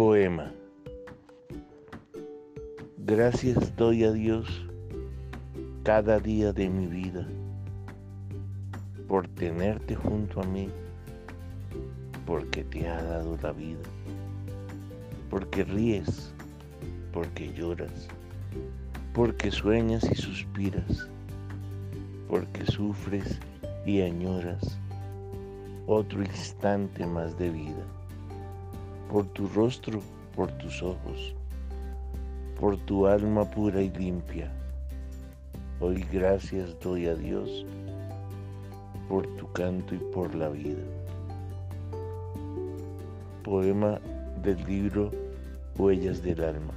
Poema. Gracias doy a Dios cada día de mi vida por tenerte junto a mí, porque te ha dado la vida, porque ríes, porque lloras, porque sueñas y suspiras, porque sufres y añoras otro instante más de vida, por tu rostro, por tus ojos, por tu alma pura y limpia. Hoy gracias doy a Dios por tu canto y por la vida. Poema del libro Huellas del Alma.